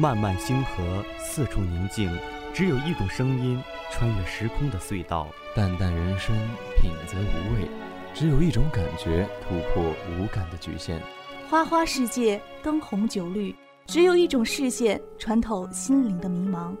漫漫星河，四处宁静，只有一种声音穿越时空的隧道。淡淡人生，品则无味，只有一种感觉突破无感的局限。花花世界，灯红酒绿，只有一种视线穿透心灵的迷茫。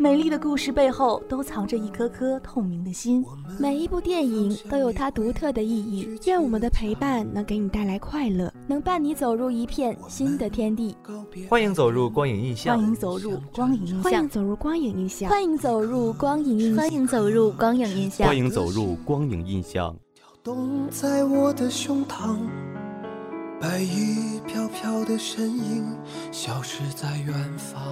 美丽的故事背后都藏着一颗颗透明的心。每一部电影都有它独特的意义。愿我们的陪伴能给你带来快乐，能伴你走入一片新的天地。欢迎走入光影印象。欢迎走入光影印象。欢迎走入光影印象。欢迎走入光影印象。欢迎走入光影印象。欢迎走入光影印象。跳动在我的胸膛，白衣飘飘的身影消失在远方。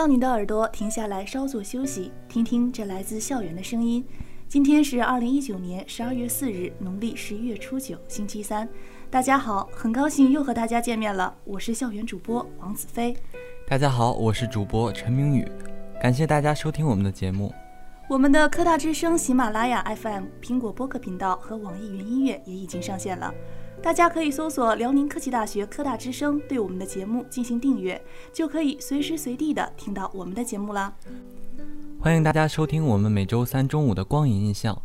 让你的耳朵停下来，稍作休息，听听这来自校园的声音。今天是二零一九年十二月四日，农历十一月初九，星期三。大家好，很高兴又和大家见面了，我是校园主播王子飞。大家好，我是主播陈明宇，感谢大家收听我们的节目。我们的科大之声、喜马拉雅 FM、苹果播客频道和网易云音乐也已经上线了。大家可以搜索辽宁科技大学科大之声，对我们的节目进行订阅，就可以随时随地的听到我们的节目啦。欢迎大家收听我们每周三中午的光影印象。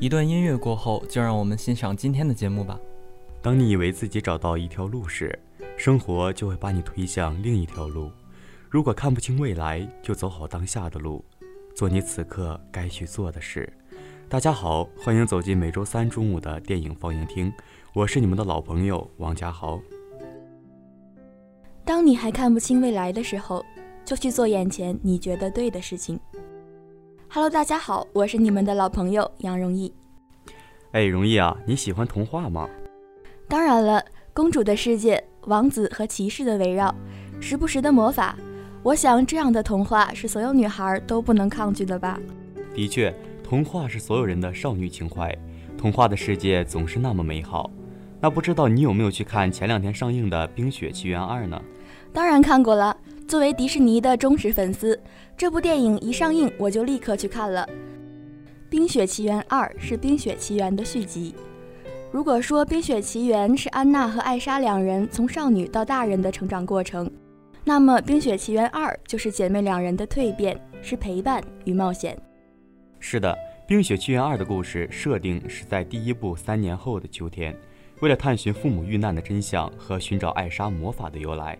一段音乐过后，就让我们欣赏今天的节目吧。当你以为自己找到一条路时，生活就会把你推向另一条路。如果看不清未来，就走好当下的路，做你此刻该去做的事。大家好，欢迎走进每周三中午的电影放映厅。我是你们的老朋友王家豪。当你还看不清未来的时候，就去做眼前你觉得对的事情。Hello，大家好，我是你们的老朋友杨容易。哎，容易啊，你喜欢童话吗？当然了，公主的世界，王子和骑士的围绕，时不时的魔法，我想这样的童话是所有女孩都不能抗拒的吧？的确，童话是所有人的少女情怀，童话的世界总是那么美好。那不知道你有没有去看前两天上映的《冰雪奇缘二》呢？当然看过了。作为迪士尼的忠实粉丝，这部电影一上映我就立刻去看了。《冰雪奇缘二》是《冰雪奇缘》的续集。如果说《冰雪奇缘》是安娜和艾莎两人从少女到大人的成长过程，那么《冰雪奇缘二》就是姐妹两人的蜕变，是陪伴与冒险。是的，《冰雪奇缘二》的故事设定是在第一部三年后的秋天。为了探寻父母遇难的真相和寻找艾莎魔法的由来，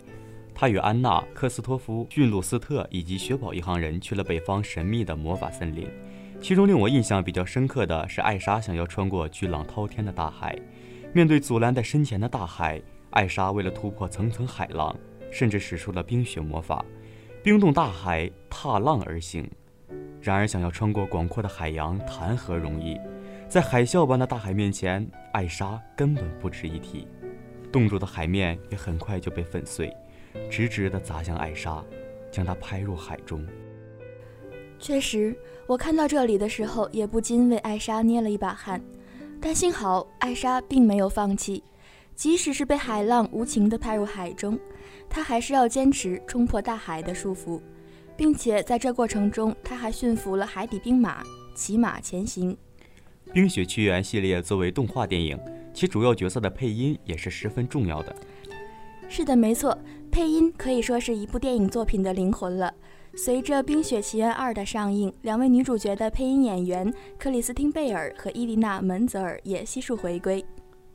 他与安娜、克斯托夫、驯鹿斯特以及雪宝一行人去了北方神秘的魔法森林。其中令我印象比较深刻的是，艾莎想要穿过巨浪滔天的大海，面对阻拦在身前的大海，艾莎为了突破层层海浪，甚至使出了冰雪魔法，冰冻大海，踏浪而行。然而，想要穿过广阔的海洋，谈何容易？在海啸般的大海面前，艾莎根本不值一提，冻住的海面也很快就被粉碎，直直地砸向艾莎，将她拍入海中。确实，我看到这里的时候也不禁为艾莎捏了一把汗，但幸好艾莎并没有放弃，即使是被海浪无情地拍入海中，她还是要坚持冲破大海的束缚，并且在这过程中，她还驯服了海底兵马，骑马前行。《冰雪奇缘》系列作为动画电影，其主要角色的配音也是十分重要的。是的，没错，配音可以说是一部电影作品的灵魂了。随着《冰雪奇缘二》的上映，两位女主角的配音演员克里斯汀·贝尔和伊丽娜·门泽尔也悉数回归。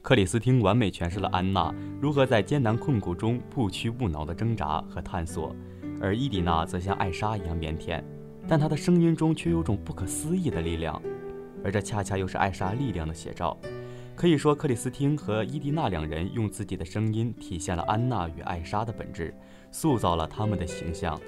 克里斯汀完美诠释了安娜如何在艰难困苦中不屈不挠的挣扎和探索，而伊丽娜则像艾莎一样腼腆，但她的声音中却有种不可思议的力量。而这恰恰又是艾莎力量的写照。可以说，克里斯汀和伊蒂娜两人用自己的声音体现了安娜与艾莎的本质，塑造了他们的形象。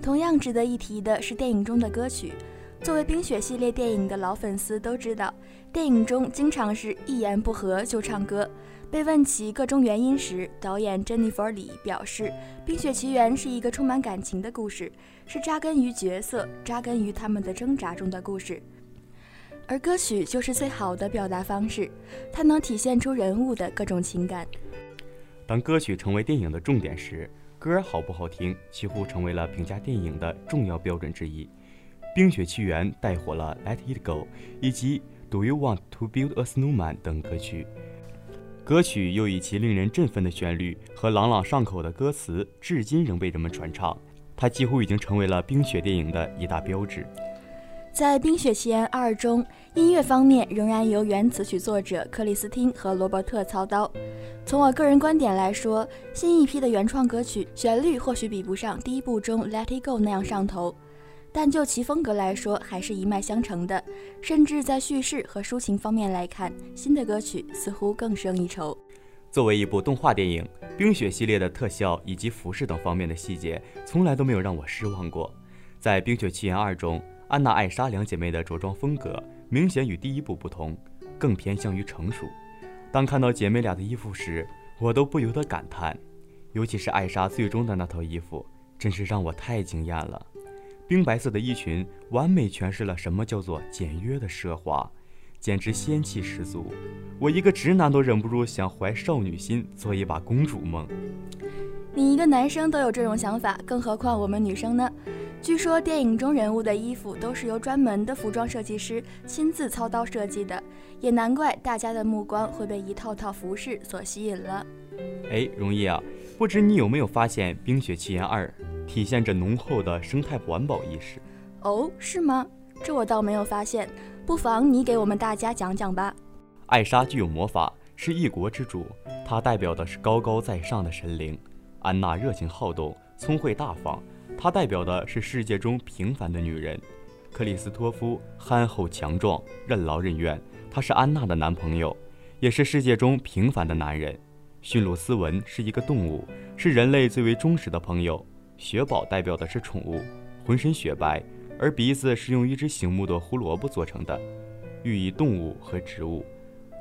同样值得一提的是电影中的歌曲，作为《冰雪》系列电影的老粉丝都知道，电影中经常是一言不合就唱歌。被问起各种原因时，导演珍妮弗·李表示，《冰雪奇缘》是一个充满感情的故事，是扎根于角色、扎根于他们的挣扎中的故事。而歌曲就是最好的表达方式，它能体现出人物的各种情感。当歌曲成为电影的重点时，歌好不好听几乎成为了评价电影的重要标准之一。《冰雪奇缘》带火了《Let It Go》以及《Do You Want to Build a Snowman》等歌曲。歌曲又以其令人振奋的旋律和朗朗上口的歌词，至今仍被人们传唱。它几乎已经成为了冰雪电影的一大标志。在《冰雪奇缘二》中，音乐方面仍然由原词曲作者克里斯汀和罗伯特操刀。从我个人观点来说，新一批的原创歌曲旋律或许比不上第一部中《Let It Go》那样上头。但就其风格来说，还是一脉相承的。甚至在叙事和抒情方面来看，新的歌曲似乎更胜一筹。作为一部动画电影，《冰雪》系列的特效以及服饰等方面的细节，从来都没有让我失望过。在《冰雪奇缘二》中，安娜、艾莎两姐妹的着装风格明显与第一部不同，更偏向于成熟。当看到姐妹俩的衣服时，我都不由得感叹，尤其是艾莎最终的那套衣服，真是让我太惊艳了。冰白色的衣裙完美诠释了什么叫做简约的奢华，简直仙气十足。我一个直男都忍不住想怀少女心，做一把公主梦。你一个男生都有这种想法，更何况我们女生呢？据说电影中人物的衣服都是由专门的服装设计师亲自操刀设计的，也难怪大家的目光会被一套套服饰所吸引了。哎，容易啊，不知你有没有发现《冰雪奇缘二》？体现着浓厚的生态环保意识。哦，是吗？这我倒没有发现，不妨你给我们大家讲讲吧。艾莎具有魔法，是一国之主，她代表的是高高在上的神灵。安娜热情好动，聪慧大方，她代表的是世界中平凡的女人。克里斯托夫憨厚强壮，任劳任怨，他是安娜的男朋友，也是世界中平凡的男人。驯鹿斯文是一个动物，是人类最为忠实的朋友。雪宝代表的是宠物，浑身雪白，而鼻子是用一只醒目的胡萝卜做成的，寓意动物和植物。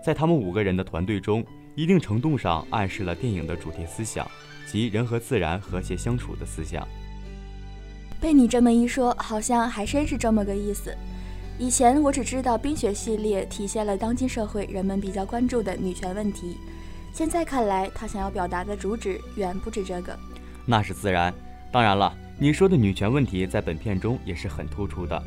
在他们五个人的团队中，一定程度上暗示了电影的主题思想，即人和自然和谐相处的思想。被你这么一说，好像还真是这么个意思。以前我只知道冰雪系列体现了当今社会人们比较关注的女权问题，现在看来，他想要表达的主旨远不止这个。那是自然。当然了，你说的女权问题在本片中也是很突出的。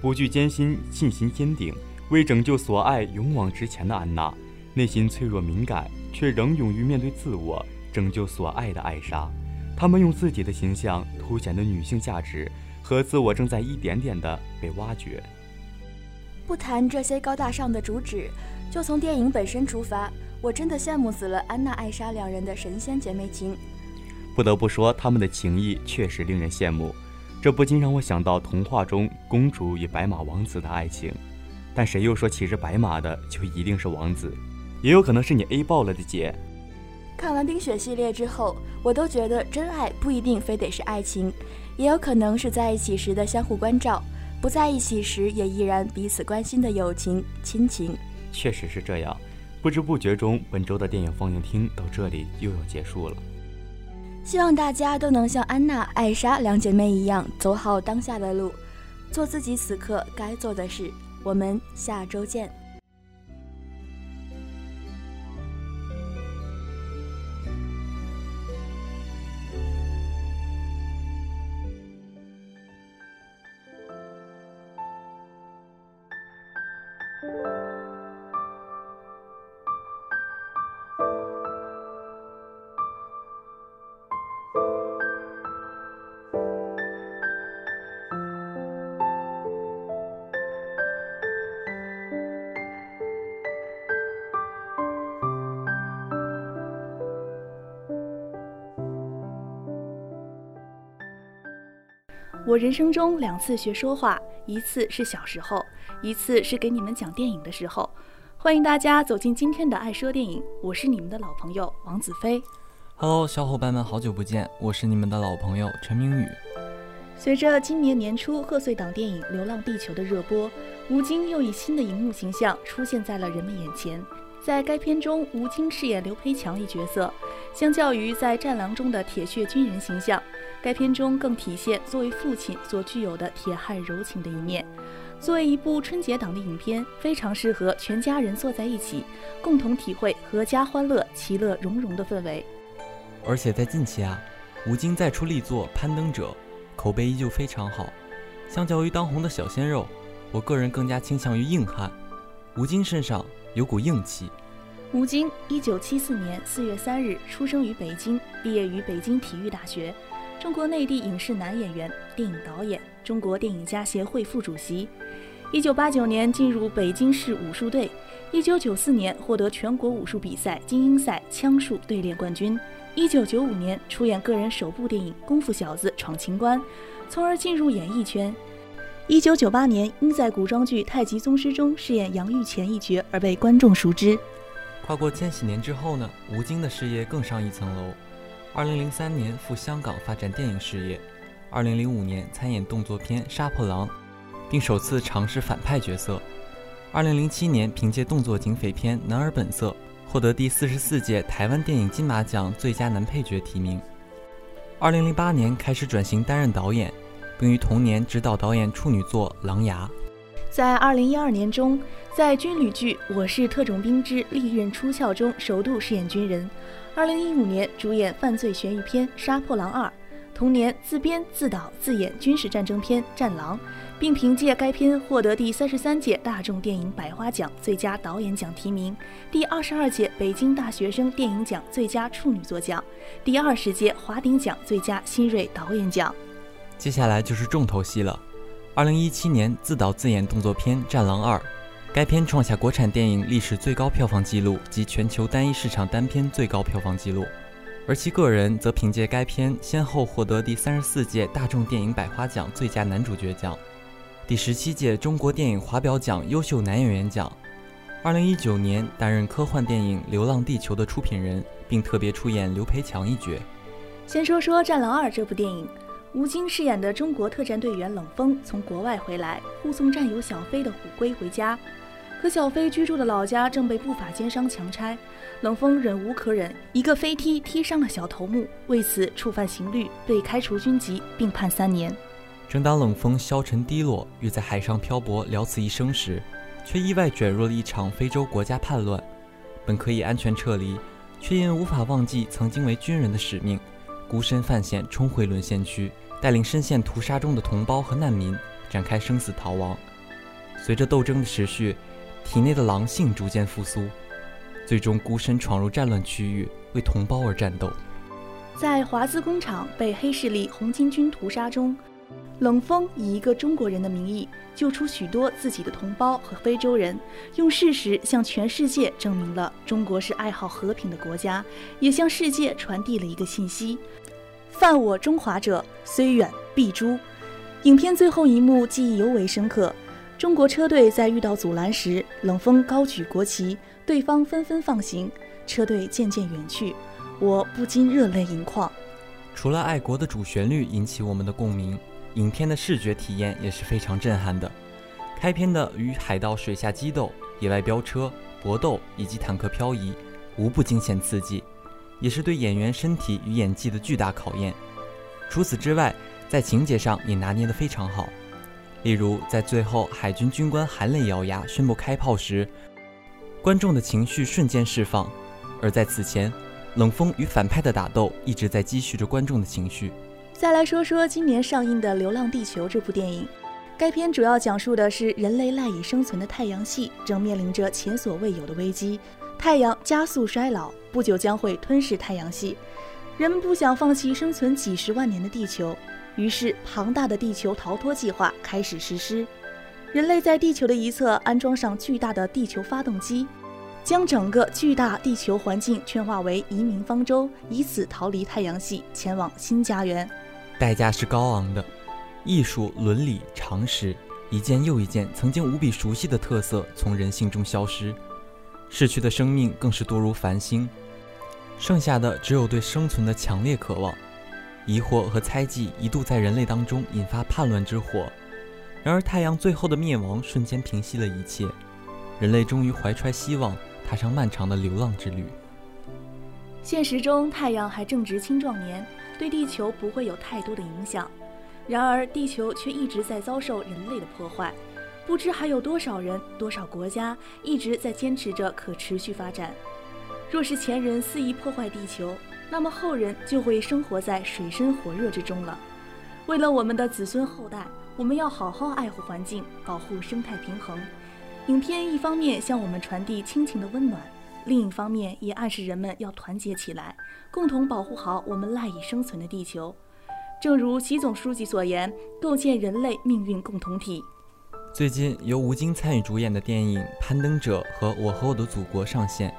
不惧艰辛、信心坚定、为拯救所爱勇往直前的安娜，内心脆弱敏感却仍勇于面对自我、拯救所爱的艾莎，她们用自己的形象凸显的女性价值和自我正在一点点的被挖掘。不谈这些高大上的主旨，就从电影本身出发，我真的羡慕死了安娜、艾莎两人的神仙姐妹情。不得不说，他们的情谊确实令人羡慕，这不禁让我想到童话中公主与白马王子的爱情。但谁又说骑着白马的就一定是王子？也有可能是你 A 爆了的姐。看完冰雪系列之后，我都觉得真爱不一定非得是爱情，也有可能是在一起时的相互关照，不在一起时也依然彼此关心的友情、亲情。确实是这样。不知不觉中，本周的电影放映厅到这里又要结束了。希望大家都能像安娜、艾莎两姐妹一样，走好当下的路，做自己此刻该做的事。我们下周见。我人生中两次学说话，一次是小时候，一次是给你们讲电影的时候。欢迎大家走进今天的爱说电影，我是你们的老朋友王子飞。Hello，小伙伴们，好久不见，我是你们的老朋友陈明宇。随着今年年初贺岁档电影《流浪地球》的热播，吴京又以新的荧幕形象出现在了人们眼前。在该片中，吴京饰演刘培强一角色，相较于在《战狼》中的铁血军人形象，该片中更体现作为父亲所具有的铁汉柔情的一面。作为一部春节档的影片，非常适合全家人坐在一起，共同体会阖家欢乐、其乐融融的氛围。而且在近期啊，吴京再出力作《攀登者》。口碑依旧非常好，相较于当红的小鲜肉，我个人更加倾向于硬汉。吴京身上有股硬气。吴京，一九七四年四月三日出生于北京，毕业于北京体育大学，中国内地影视男演员、电影导演，中国电影家协会副主席。一九八九年进入北京市武术队，一九九四年获得全国武术比赛精英赛枪术队列冠军。一九九五年出演个人首部电影《功夫小子闯情关》，从而进入演艺圈。一九九八年因在古装剧《太极宗师》中饰演杨玉乾一角而被观众熟知。跨过千禧年之后呢，吴京的事业更上一层楼。二零零三年赴香港发展电影事业，二零零五年参演动作片《杀破狼》，并首次尝试反派角色。二零零七年凭借动作警匪片《男儿本色》。获得第四十四届台湾电影金马奖最佳男配角提名。二零零八年开始转型担任导演，并于同年执导导演处女作《狼牙》。在二零一二年中，在军旅剧《我是特种兵之利刃出鞘》中首度饰演军人。二零一五年主演犯罪悬疑片《杀破狼二》，同年自编自导自演军事战争片《战狼》。并凭借该片获得第三十三届大众电影百花奖最佳导演奖提名，第二十二届北京大学生电影奖最佳处女作奖，第二十届华鼎奖最佳新锐导演奖。接下来就是重头戏了。二零一七年自导自演动作片《战狼二》，该片创下国产电影历史最高票房纪录及全球单一市场单片最高票房纪录，而其个人则凭借该片先后获得第三十四届大众电影百花奖最佳男主角奖。第十七届中国电影华表奖优秀男演员奖，二零一九年担任科幻电影《流浪地球》的出品人，并特别出演刘培强一角。先说说《战狼二》这部电影，吴京饰演的中国特战队员冷锋从国外回来，护送战友小飞的虎龟回家，可小飞居住的老家正被不法奸商强拆，冷锋忍无可忍，一个飞踢踢伤了小头目，为此触犯刑律，被开除军籍，并判三年。正当冷风消沉低落，欲在海上漂泊了此一生时，却意外卷入了一场非洲国家叛乱。本可以安全撤离，却因无法忘记曾经为军人的使命，孤身犯险冲回沦陷区，带领深陷屠杀中的同胞和难民展开生死逃亡。随着斗争的持续，体内的狼性逐渐复苏，最终孤身闯入战乱区域，为同胞而战斗。在华资工厂被黑势力红巾军屠杀中。冷锋以一个中国人的名义救出许多自己的同胞和非洲人，用事实向全世界证明了中国是爱好和平的国家，也向世界传递了一个信息：犯我中华者，虽远必诛。影片最后一幕记忆尤为深刻。中国车队在遇到阻拦时，冷锋高举国旗，对方纷纷放行，车队渐渐远去，我不禁热泪盈眶。除了爱国的主旋律引起我们的共鸣。影片的视觉体验也是非常震撼的。开篇的与海盗水下激斗、野外飙车、搏斗以及坦克漂移，无不惊险刺激，也是对演员身体与演技的巨大考验。除此之外，在情节上也拿捏得非常好。例如，在最后海军军官含泪咬牙宣布开炮时，观众的情绪瞬间释放；而在此前，冷锋与反派的打斗一直在积蓄着观众的情绪。再来说说今年上映的《流浪地球》这部电影，该片主要讲述的是人类赖以生存的太阳系正面临着前所未有的危机，太阳加速衰老，不久将会吞噬太阳系。人们不想放弃生存几十万年的地球，于是庞大的地球逃脱计划开始实施。人类在地球的一侧安装上巨大的地球发动机，将整个巨大地球环境圈化为移民方舟，以此逃离太阳系，前往新家园。代价是高昂的，艺术、伦理、常识，一件又一件曾经无比熟悉的特色从人性中消失，逝去的生命更是多如繁星，剩下的只有对生存的强烈渴望。疑惑和猜忌一度在人类当中引发叛乱之火。然而，太阳最后的灭亡瞬间平息了一切，人类终于怀揣希望，踏上漫长的流浪之旅。现实中，太阳还正值青壮年，对地球不会有太多的影响。然而，地球却一直在遭受人类的破坏。不知还有多少人、多少国家一直在坚持着可持续发展。若是前人肆意破坏地球，那么后人就会生活在水深火热之中了。为了我们的子孙后代。我们要好好爱护环境，保护生态平衡。影片一方面向我们传递亲情的温暖，另一方面也暗示人们要团结起来，共同保护好我们赖以生存的地球。正如习总书记所言，构建人类命运共同体。最近由吴京参与主演的电影《攀登者》和《我和我的祖国》上线，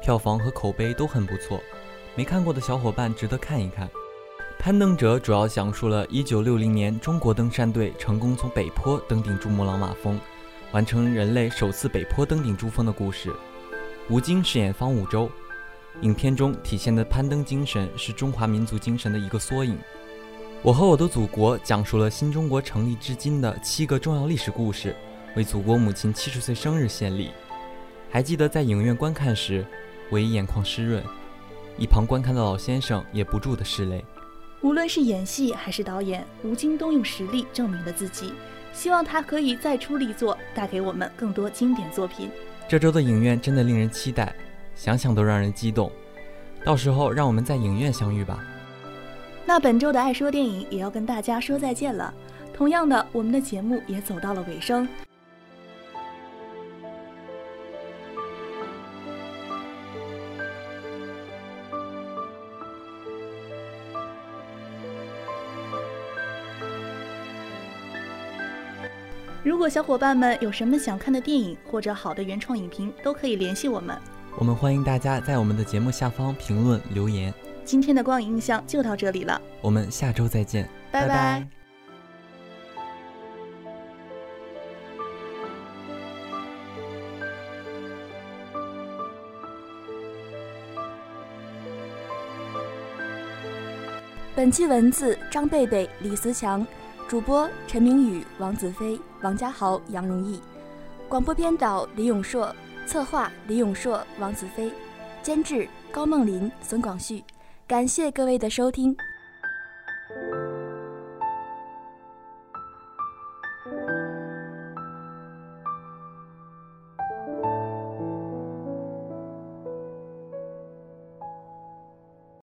票房和口碑都很不错，没看过的小伙伴值得看一看。攀登者主要讲述了1960年中国登山队成功从北坡登顶珠穆朗玛峰，完成人类首次北坡登顶珠峰的故事。吴京饰演方五洲。影片中体现的攀登精神是中华民族精神的一个缩影。我和我的祖国讲述了新中国成立至今的七个重要历史故事，为祖国母亲七十岁生日献礼。还记得在影院观看时，我已眼眶湿润，一旁观看的老先生也不住的拭泪。无论是演戏还是导演，吴京都用实力证明了自己。希望他可以再出力作，带给我们更多经典作品。这周的影院真的令人期待，想想都让人激动。到时候让我们在影院相遇吧。那本周的爱说电影也要跟大家说再见了。同样的，我们的节目也走到了尾声。如果小伙伴们有什么想看的电影或者好的原创影评，都可以联系我们。我们欢迎大家在我们的节目下方评论留言。今天的光影印象就到这里了，我们下周再见，拜拜。本期文字：张贝贝、李思强。主播陈明宇、王子飞、王家豪、杨荣毅，广播编导李永硕，策划李永硕、王子飞，监制高梦林、孙广旭。感谢各位的收听。